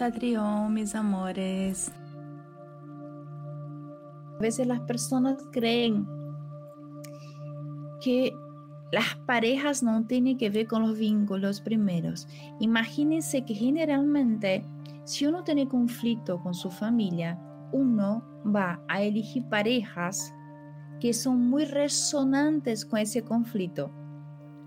Anfitrión, mis amores. A veces las personas creen que las parejas no tienen que ver con los vínculos primeros. Imagínense que generalmente si uno tiene conflicto con su familia, uno va a elegir parejas que son muy resonantes con ese conflicto.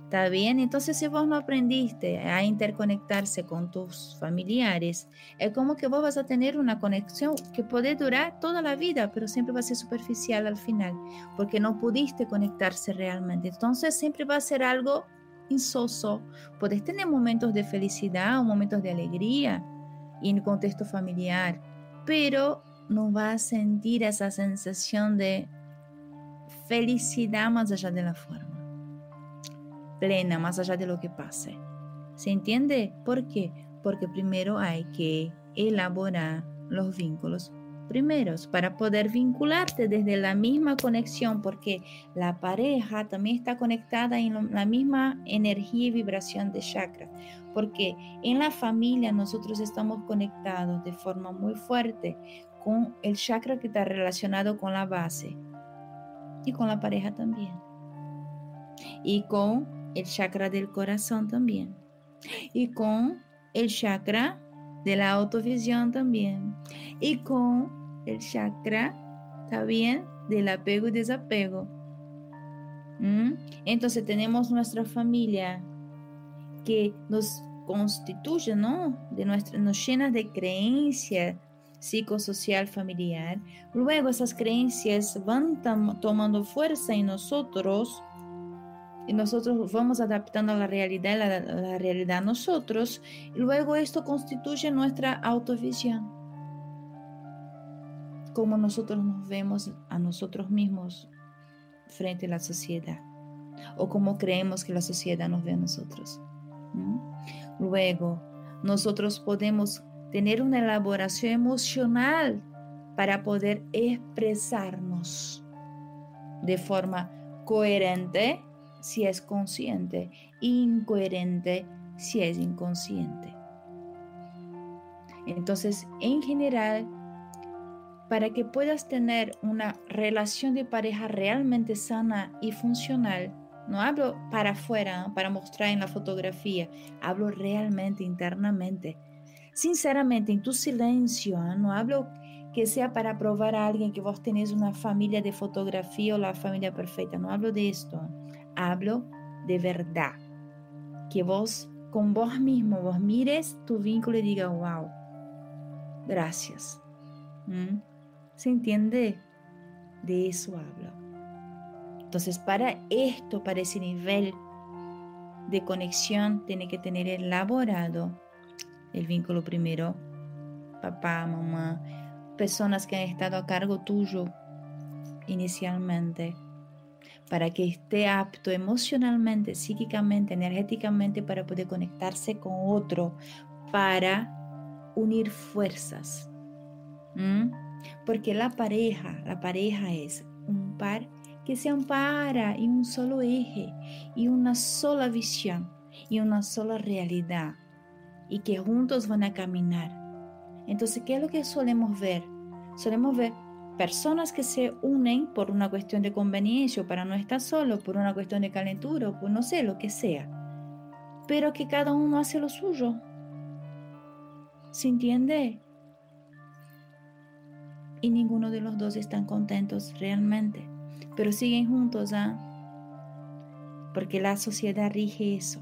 ¿Está bien? Entonces, si vos no aprendiste a interconectarse con tus familiares, es como que vos vas a tener una conexión que puede durar toda la vida, pero siempre va a ser superficial al final, porque no pudiste conectarse realmente. Entonces, siempre va a ser algo insoso. Puedes tener momentos de felicidad o momentos de alegría en contexto familiar, pero no vas a sentir esa sensación de felicidad más allá de la forma plena más allá de lo que pase. ¿Se entiende? ¿Por qué? Porque primero hay que elaborar los vínculos primeros para poder vincularte desde la misma conexión, porque la pareja también está conectada en la misma energía y vibración de chakra, porque en la familia nosotros estamos conectados de forma muy fuerte con el chakra que está relacionado con la base y con la pareja también. Y con el chakra del corazón también. Y con el chakra de la autovisión también. Y con el chakra también del apego y desapego. ¿Mm? Entonces tenemos nuestra familia que nos constituye, ¿no? De nuestra, nos llena de creencias psicosocial familiar. Luego esas creencias van tomando fuerza en nosotros y nosotros vamos adaptando a la realidad, la, la realidad a nosotros, y luego esto constituye nuestra autovisión. Cómo nosotros nos vemos a nosotros mismos frente a la sociedad, o cómo creemos que la sociedad nos ve a nosotros. Luego, nosotros podemos tener una elaboración emocional para poder expresarnos de forma coherente si es consciente, incoherente si es inconsciente. Entonces, en general, para que puedas tener una relación de pareja realmente sana y funcional, no hablo para afuera, para mostrar en la fotografía, hablo realmente internamente. Sinceramente, en tu silencio, no hablo que sea para probar a alguien que vos tenés una familia de fotografía o la familia perfecta, no hablo de esto hablo de verdad. Que vos, con vos mismo, vos mires tu vínculo y diga, wow, gracias. ¿Mm? ¿Se entiende? De eso hablo. Entonces, para esto, para ese nivel de conexión, tiene que tener elaborado el vínculo primero, papá, mamá, personas que han estado a cargo tuyo inicialmente para que esté apto emocionalmente, psíquicamente, energéticamente para poder conectarse con otro, para unir fuerzas. Porque la pareja, la pareja es un par que se ampara en un solo eje y una sola visión y una sola realidad y que juntos van a caminar. Entonces, ¿qué es lo que solemos ver? Solemos ver personas que se unen por una cuestión de conveniencia o para no estar solo, por una cuestión de calentura o por no sé, lo que sea, pero que cada uno hace lo suyo. ¿Se entiende? Y ninguno de los dos están contentos realmente, pero siguen juntos, ¿ah? Porque la sociedad rige eso.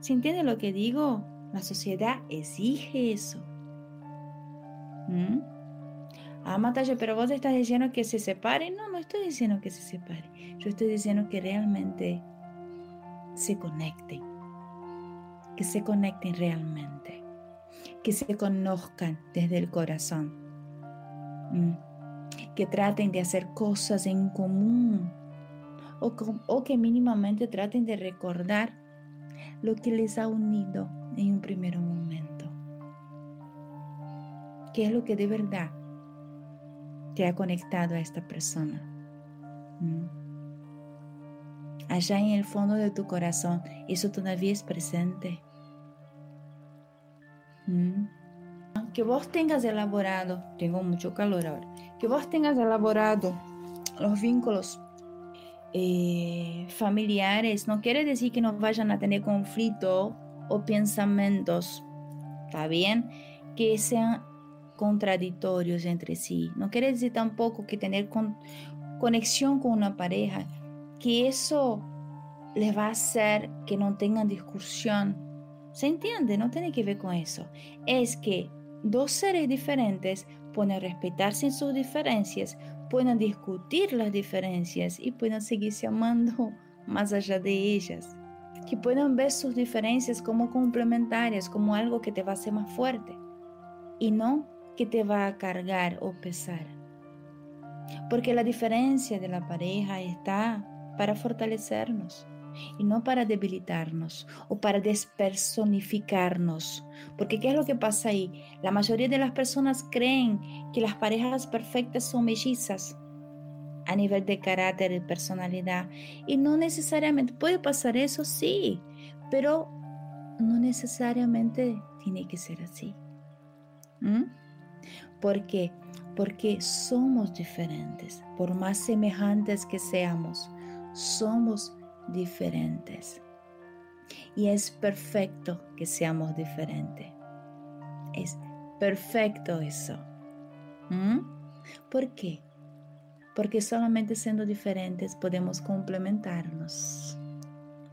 ¿Se entiende lo que digo? La sociedad exige eso. ¿Mm? Ah, Matalla, pero vos estás diciendo que se separen. No, no estoy diciendo que se separen. Yo estoy diciendo que realmente se conecten. Que se conecten realmente. Que se conozcan desde el corazón. Mm. Que traten de hacer cosas en común. O, o que mínimamente traten de recordar lo que les ha unido en un primer momento. ¿Qué es lo que de verdad te ha conectado a esta persona. Mm. Allá en el fondo de tu corazón, eso todavía es presente. Mm. que vos tengas elaborado, tengo mucho calor ahora, que vos tengas elaborado los vínculos eh, familiares, no quiere decir que no vayan a tener conflicto o pensamientos, ¿está bien? Que sean contradictorios entre sí. No quiere decir tampoco que tener conexión con una pareja, que eso les va a hacer que no tengan discusión. ¿Se entiende? No tiene que ver con eso. Es que dos seres diferentes pueden respetarse en sus diferencias, pueden discutir las diferencias y pueden seguirse amando más allá de ellas. Que puedan ver sus diferencias como complementarias, como algo que te va a hacer más fuerte y no que te va a cargar o pesar. Porque la diferencia de la pareja está para fortalecernos y no para debilitarnos o para despersonificarnos. Porque ¿qué es lo que pasa ahí? La mayoría de las personas creen que las parejas perfectas son mellizas a nivel de carácter y personalidad. Y no necesariamente, puede pasar eso, sí, pero no necesariamente tiene que ser así. ¿Mm? ¿Por qué? Porque somos diferentes, por más semejantes que seamos, somos diferentes. Y es perfecto que seamos diferentes. Es perfecto eso. ¿Mm? ¿Por qué? Porque solamente siendo diferentes podemos complementarnos.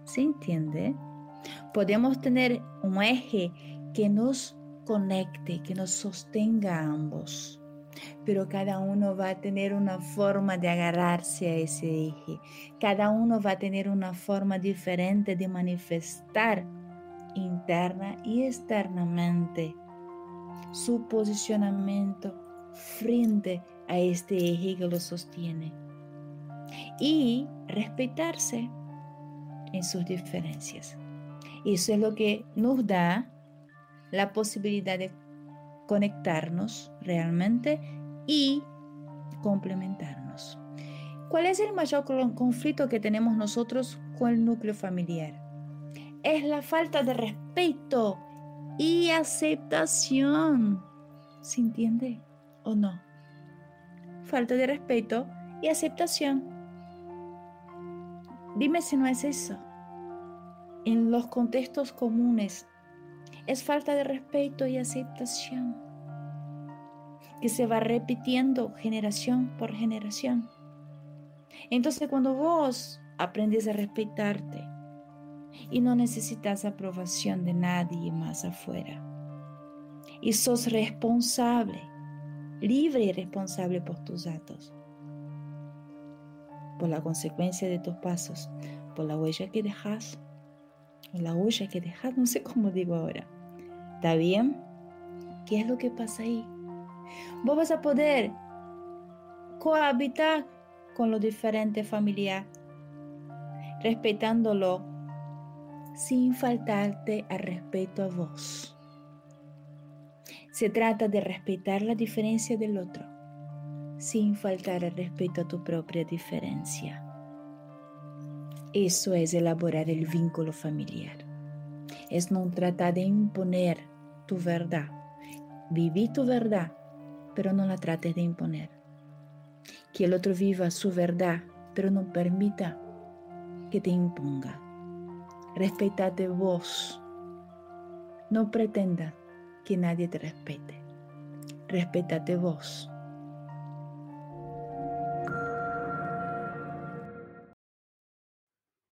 ¿Se entiende? Podemos tener un eje que nos conecte, que nos sostenga a ambos. Pero cada uno va a tener una forma de agarrarse a ese eje, cada uno va a tener una forma diferente de manifestar interna y externamente su posicionamiento frente a este eje que lo sostiene. Y respetarse en sus diferencias. Eso es lo que nos da la posibilidad de conectarnos realmente y complementarnos. ¿Cuál es el mayor conflicto que tenemos nosotros con el núcleo familiar? Es la falta de respeto y aceptación. ¿Se entiende o no? Falta de respeto y aceptación. Dime si no es eso. En los contextos comunes es falta de respeto y aceptación que se va repitiendo generación por generación. Entonces cuando vos aprendes a respetarte y no necesitas aprobación de nadie más afuera, y sos responsable, libre y responsable por tus actos, por la consecuencia de tus pasos, por la huella que dejas, la huella que dejas, no sé cómo digo ahora. ¿Está bien? ¿Qué es lo que pasa ahí? Vos vas a poder cohabitar con lo diferente familiar, respetándolo sin faltarte al respeto a vos. Se trata de respetar la diferencia del otro, sin faltar al respeto a tu propia diferencia. Eso es elaborar el vínculo familiar. Es no tratar de imponer tu verdad. Vivir tu verdad pero no la trates de imponer. Que el otro viva su verdad, pero no permita que te imponga. Respétate vos. No pretenda que nadie te respete. Respétate vos.